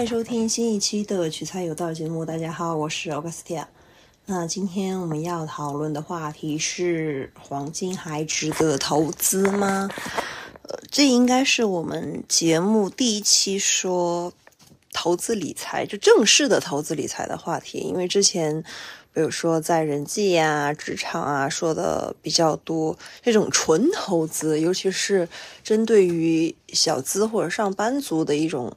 欢迎收听新一期的取材有道节目。大家好，我是 Augustia。那今天我们要讨论的话题是：黄金还值得投资吗？呃，这应该是我们节目第一期说投资理财，就正式的投资理财的话题。因为之前，比如说在人际呀、职场啊说的比较多，这种纯投资，尤其是针对于小资或者上班族的一种。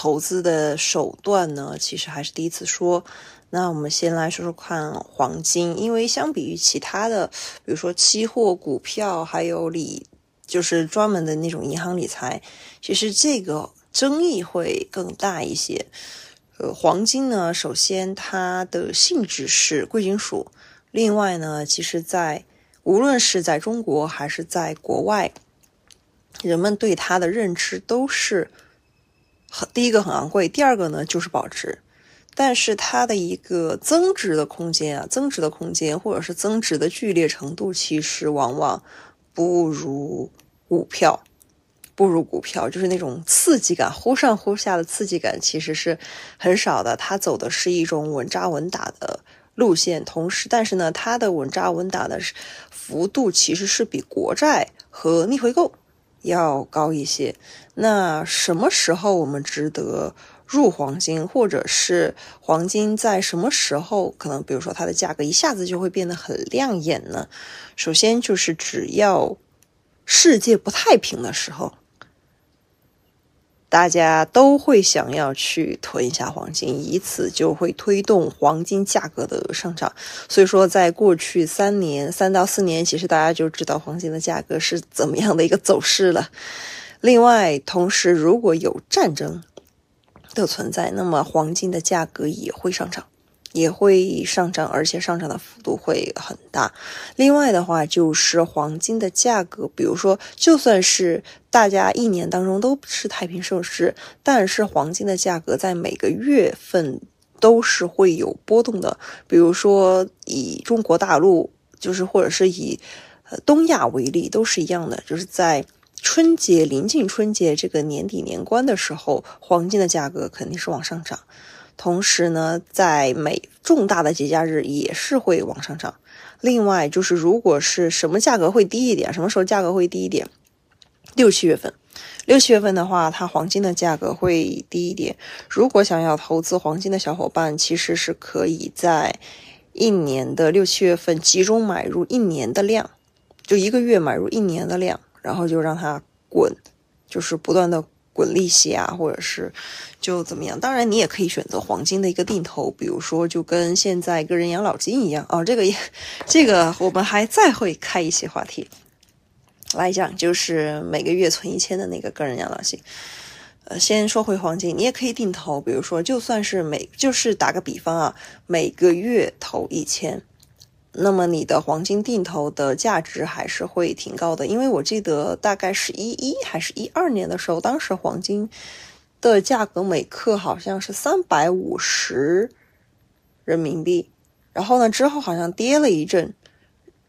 投资的手段呢，其实还是第一次说。那我们先来说说看黄金，因为相比于其他的，比如说期货、股票，还有理，就是专门的那种银行理财，其实这个争议会更大一些。呃，黄金呢，首先它的性质是贵金属，另外呢，其实在无论是在中国还是在国外，人们对它的认知都是。很第一个很昂贵，第二个呢就是保值，但是它的一个增值的空间啊，增值的空间或者是增值的剧烈程度，其实往往不如股票，不如股票，就是那种刺激感，忽上忽下的刺激感其实是很少的。它走的是一种稳扎稳打的路线，同时，但是呢，它的稳扎稳打的幅度其实是比国债和逆回购。要高一些。那什么时候我们值得入黄金，或者是黄金在什么时候可能，比如说它的价格一下子就会变得很亮眼呢？首先就是只要世界不太平的时候。大家都会想要去囤一下黄金，以此就会推动黄金价格的上涨。所以说，在过去三年、三到四年，其实大家就知道黄金的价格是怎么样的一个走势了。另外，同时如果有战争的存在，那么黄金的价格也会上涨。也会上涨，而且上涨的幅度会很大。另外的话，就是黄金的价格，比如说，就算是大家一年当中都是太平盛世，但是黄金的价格在每个月份都是会有波动的。比如说，以中国大陆，就是或者是以呃东亚为例，都是一样的，就是在春节临近春节这个年底年关的时候，黄金的价格肯定是往上涨。同时呢，在每重大的节假日也是会往上涨。另外，就是如果是什么价格会低一点，什么时候价格会低一点？六七月份，六七月份的话，它黄金的价格会低一点。如果想要投资黄金的小伙伴，其实是可以在一年的六七月份集中买入一年的量，就一个月买入一年的量，然后就让它滚，就是不断的。滚利息啊，或者是就怎么样？当然，你也可以选择黄金的一个定投，比如说就跟现在个人养老金一样啊。这个也，这个我们还再会开一些话题来讲，就是每个月存一千的那个个人养老金。呃，先说回黄金，你也可以定投，比如说就算是每就是打个比方啊，每个月投一千。那么你的黄金定投的价值还是会挺高的，因为我记得大概是一一还是一二年的时候，当时黄金的价格每克好像是三百五十人民币，然后呢之后好像跌了一阵，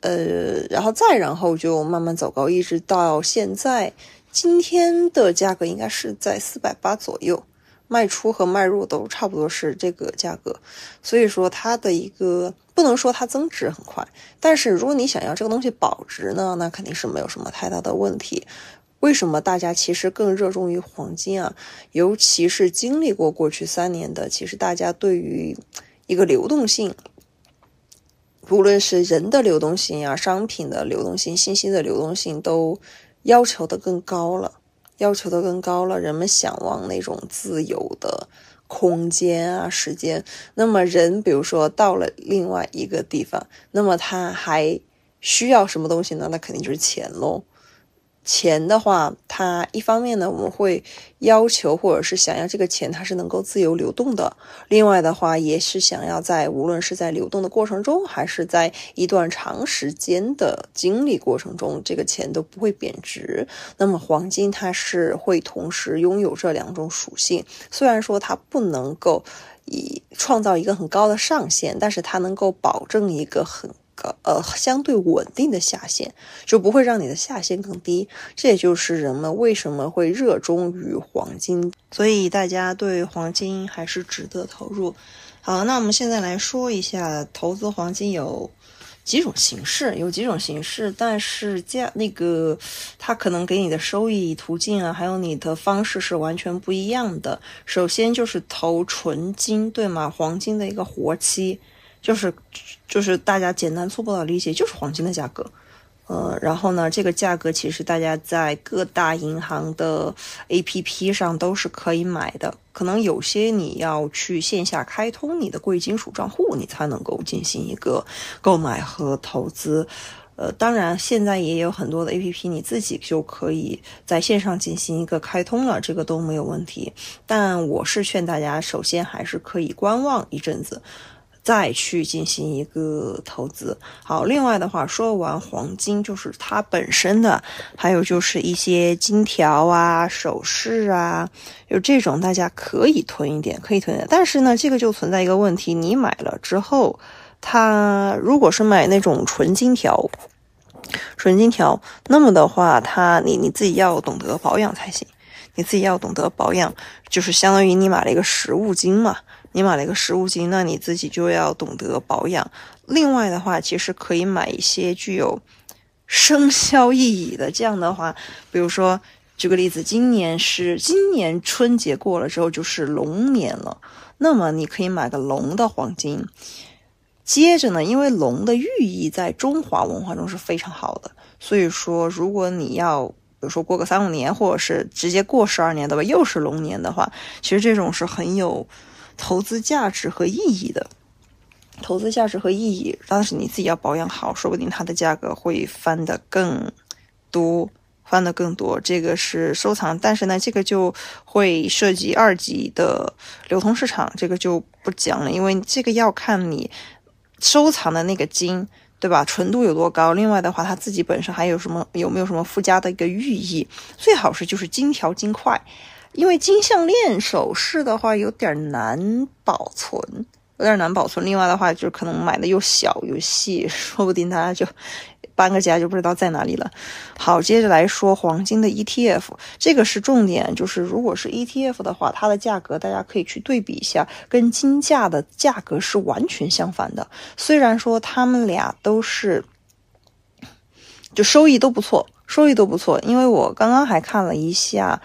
呃，然后再然后就慢慢走高，一直到现在，今天的价格应该是在四百八左右。卖出和卖入都差不多是这个价格，所以说它的一个不能说它增值很快，但是如果你想要这个东西保值呢，那肯定是没有什么太大的问题。为什么大家其实更热衷于黄金啊？尤其是经历过过去三年的，其实大家对于一个流动性，无论是人的流动性啊、商品的流动性、信息的流动性，都要求的更高了。要求的更高了，人们向往那种自由的空间啊，时间。那么人，比如说到了另外一个地方，那么他还需要什么东西呢？那肯定就是钱喽。钱的话，它一方面呢，我们会要求或者是想要这个钱它是能够自由流动的；另外的话，也是想要在无论是在流动的过程中，还是在一段长时间的经历过程中，这个钱都不会贬值。那么黄金它是会同时拥有这两种属性，虽然说它不能够以创造一个很高的上限，但是它能够保证一个很。个呃相对稳定的下限，就不会让你的下限更低。这也就是人们为什么会热衷于黄金，所以大家对黄金还是值得投入。好，那我们现在来说一下投资黄金有。几种形式有几种形式，但是价那个它可能给你的收益途径啊，还有你的方式是完全不一样的。首先就是投纯金，对吗？黄金的一个活期，就是就是大家简单粗暴的理解，就是黄金的价格。呃，然后呢，这个价格其实大家在各大银行的 APP 上都是可以买的。可能有些你要去线下开通你的贵金属账户，你才能够进行一个购买和投资。呃，当然现在也有很多的 APP，你自己就可以在线上进行一个开通了，这个都没有问题。但我是劝大家，首先还是可以观望一阵子。再去进行一个投资。好，另外的话，说完黄金，就是它本身的，还有就是一些金条啊、首饰啊，有这种大家可以囤一点，可以囤点。但是呢，这个就存在一个问题，你买了之后，它如果是买那种纯金条，纯金条，那么的话，它你你自己要懂得保养才行，你自己要懂得保养，就是相当于你买了一个实物金嘛。你买了一个实物金，那你自己就要懂得保养。另外的话，其实可以买一些具有生肖意义的。这样的话，比如说举个例子，今年是今年春节过了之后就是龙年了，那么你可以买个龙的黄金。接着呢，因为龙的寓意在中华文化中是非常好的，所以说如果你要比如说过个三五年，或者是直接过十二年的吧，又是龙年的话，其实这种是很有。投资价值和意义的，投资价值和意义，但是你自己要保养好，说不定它的价格会翻得更多，翻得更多。这个是收藏，但是呢，这个就会涉及二级的流通市场，这个就不讲了，因为这个要看你收藏的那个金，对吧？纯度有多高？另外的话，它自己本身还有什么，有没有什么附加的一个寓意？最好是就是金条金块。因为金项链首饰的话有点难保存，有点难保存。另外的话，就是可能买的又小又细，说不定大家就搬个家就不知道在哪里了。好，接着来说黄金的 ETF，这个是重点。就是如果是 ETF 的话，它的价格大家可以去对比一下，跟金价的价格是完全相反的。虽然说他们俩都是，就收益都不错，收益都不错。因为我刚刚还看了一下。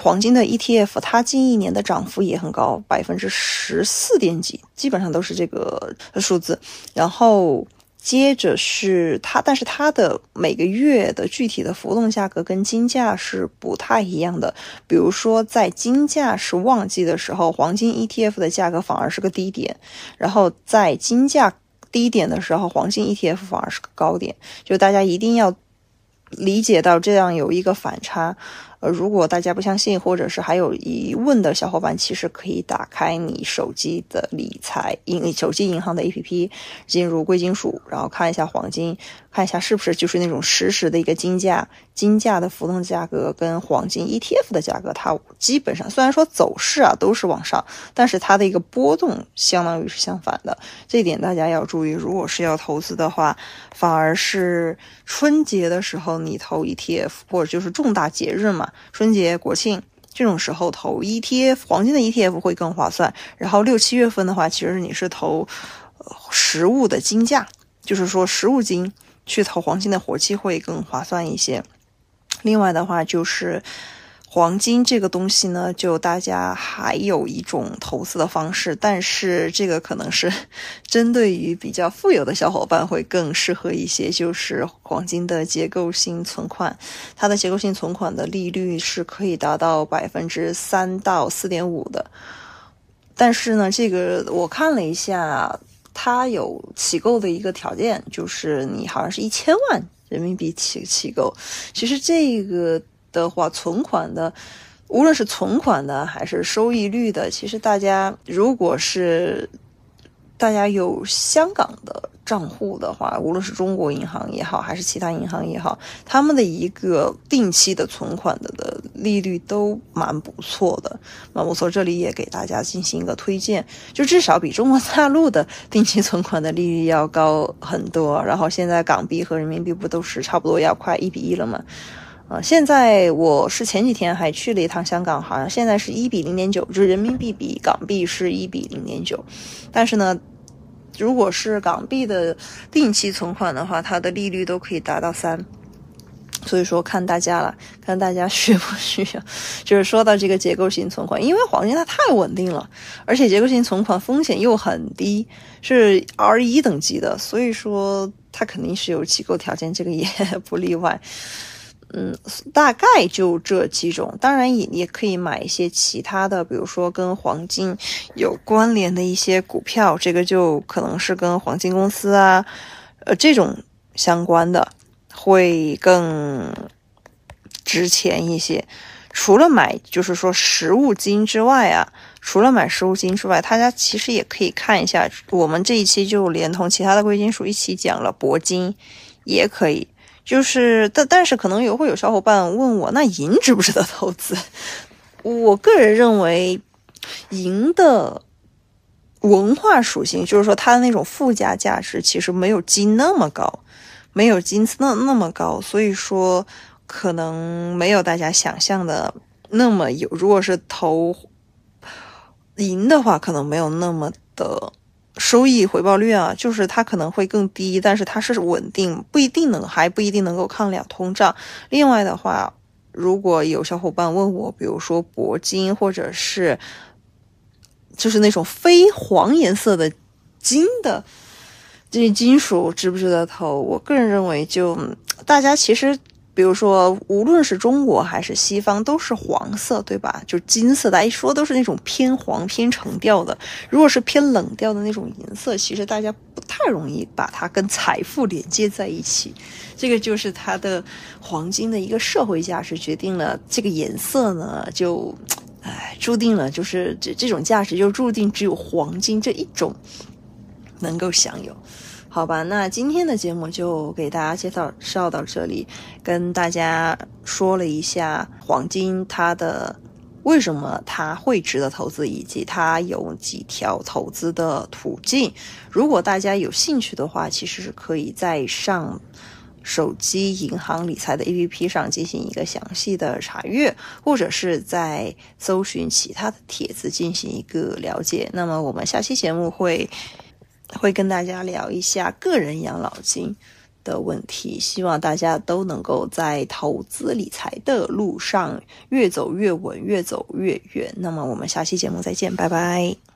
黄金的 ETF，它近一年的涨幅也很高，百分之十四点几，基本上都是这个数字。然后接着是它，但是它的每个月的具体的浮动价格跟金价是不太一样的。比如说，在金价是旺季的时候，黄金 ETF 的价格反而是个低点；然后在金价低点的时候，黄金 ETF 反而是个高点。就大家一定要理解到这样有一个反差。呃，如果大家不相信，或者是还有疑问的小伙伴，其实可以打开你手机的理财银手机银行的 APP，进入贵金属，然后看一下黄金，看一下是不是就是那种实时的一个金价，金价的浮动价格跟黄金 ETF 的价格，它基本上虽然说走势啊都是往上，但是它的一个波动相当于是相反的，这一点大家要注意。如果是要投资的话，反而是春节的时候你投 ETF，或者就是重大节日嘛。春节、国庆这种时候投 ETF，黄金的 ETF 会更划算。然后六七月份的话，其实你是投实物的金价，就是说实物金去投黄金的活期会更划算一些。另外的话就是。黄金这个东西呢，就大家还有一种投资的方式，但是这个可能是 针对于比较富有的小伙伴会更适合一些，就是黄金的结构性存款。它的结构性存款的利率是可以达到百分之三到四点五的，但是呢，这个我看了一下，它有起购的一个条件，就是你好像是一千万人民币起起购。其实这个。的话，存款的，无论是存款的还是收益率的，其实大家如果是大家有香港的账户的话，无论是中国银行也好，还是其他银行也好，他们的一个定期的存款的的利率都蛮不错的。那我从这里也给大家进行一个推荐，就至少比中国大陆的定期存款的利率要高很多。然后现在港币和人民币不都是差不多要快一比一了吗？啊，现在我是前几天还去了一趟香港，好像现在是一比零点九，就是人民币比港币是一比零点九，但是呢。如果是港币的定期存款的话，它的利率都可以达到三，所以说看大家了，看大家需不需要。就是说到这个结构性存款，因为黄金它太稳定了，而且结构性存款风险又很低，是 R 一等级的，所以说它肯定是有机构条件，这个也不例外。嗯，大概就这几种，当然也也可以买一些其他的，比如说跟黄金有关联的一些股票，这个就可能是跟黄金公司啊，呃这种相关的会更值钱一些。除了买就是说实物金之外啊，除了买实物金之外，大家其实也可以看一下，我们这一期就连同其他的贵金属一起讲了铂金，也可以。就是，但但是可能有会有小伙伴问我，那银值不值得投资？我个人认为，银的文化属性，就是说它的那种附加价值，其实没有金那么高，没有金那那么高，所以说可能没有大家想象的那么有。如果是投银的话，可能没有那么的。收益回报率啊，就是它可能会更低，但是它是稳定，不一定能还不一定能够抗了通胀。另外的话，如果有小伙伴问我，比如说铂金或者是就是那种非黄颜色的金的这些金属值不值得投？我个人认为，就大家其实。比如说，无论是中国还是西方，都是黄色，对吧？就金色的，一说都是那种偏黄、偏橙调的。如果是偏冷调的那种颜色，其实大家不太容易把它跟财富连接在一起。这个就是它的黄金的一个社会价值，决定了这个颜色呢，就，唉，注定了就是这这种价值就注定只有黄金这一种能够享有。好吧，那今天的节目就给大家介绍绍到这里，跟大家说了一下黄金它的为什么它会值得投资，以及它有几条投资的途径。如果大家有兴趣的话，其实是可以在上手机银行理财的 APP 上进行一个详细的查阅，或者是在搜寻其他的帖子进行一个了解。那么我们下期节目会。会跟大家聊一下个人养老金的问题，希望大家都能够在投资理财的路上越走越稳，越走越远。那么我们下期节目再见，拜拜。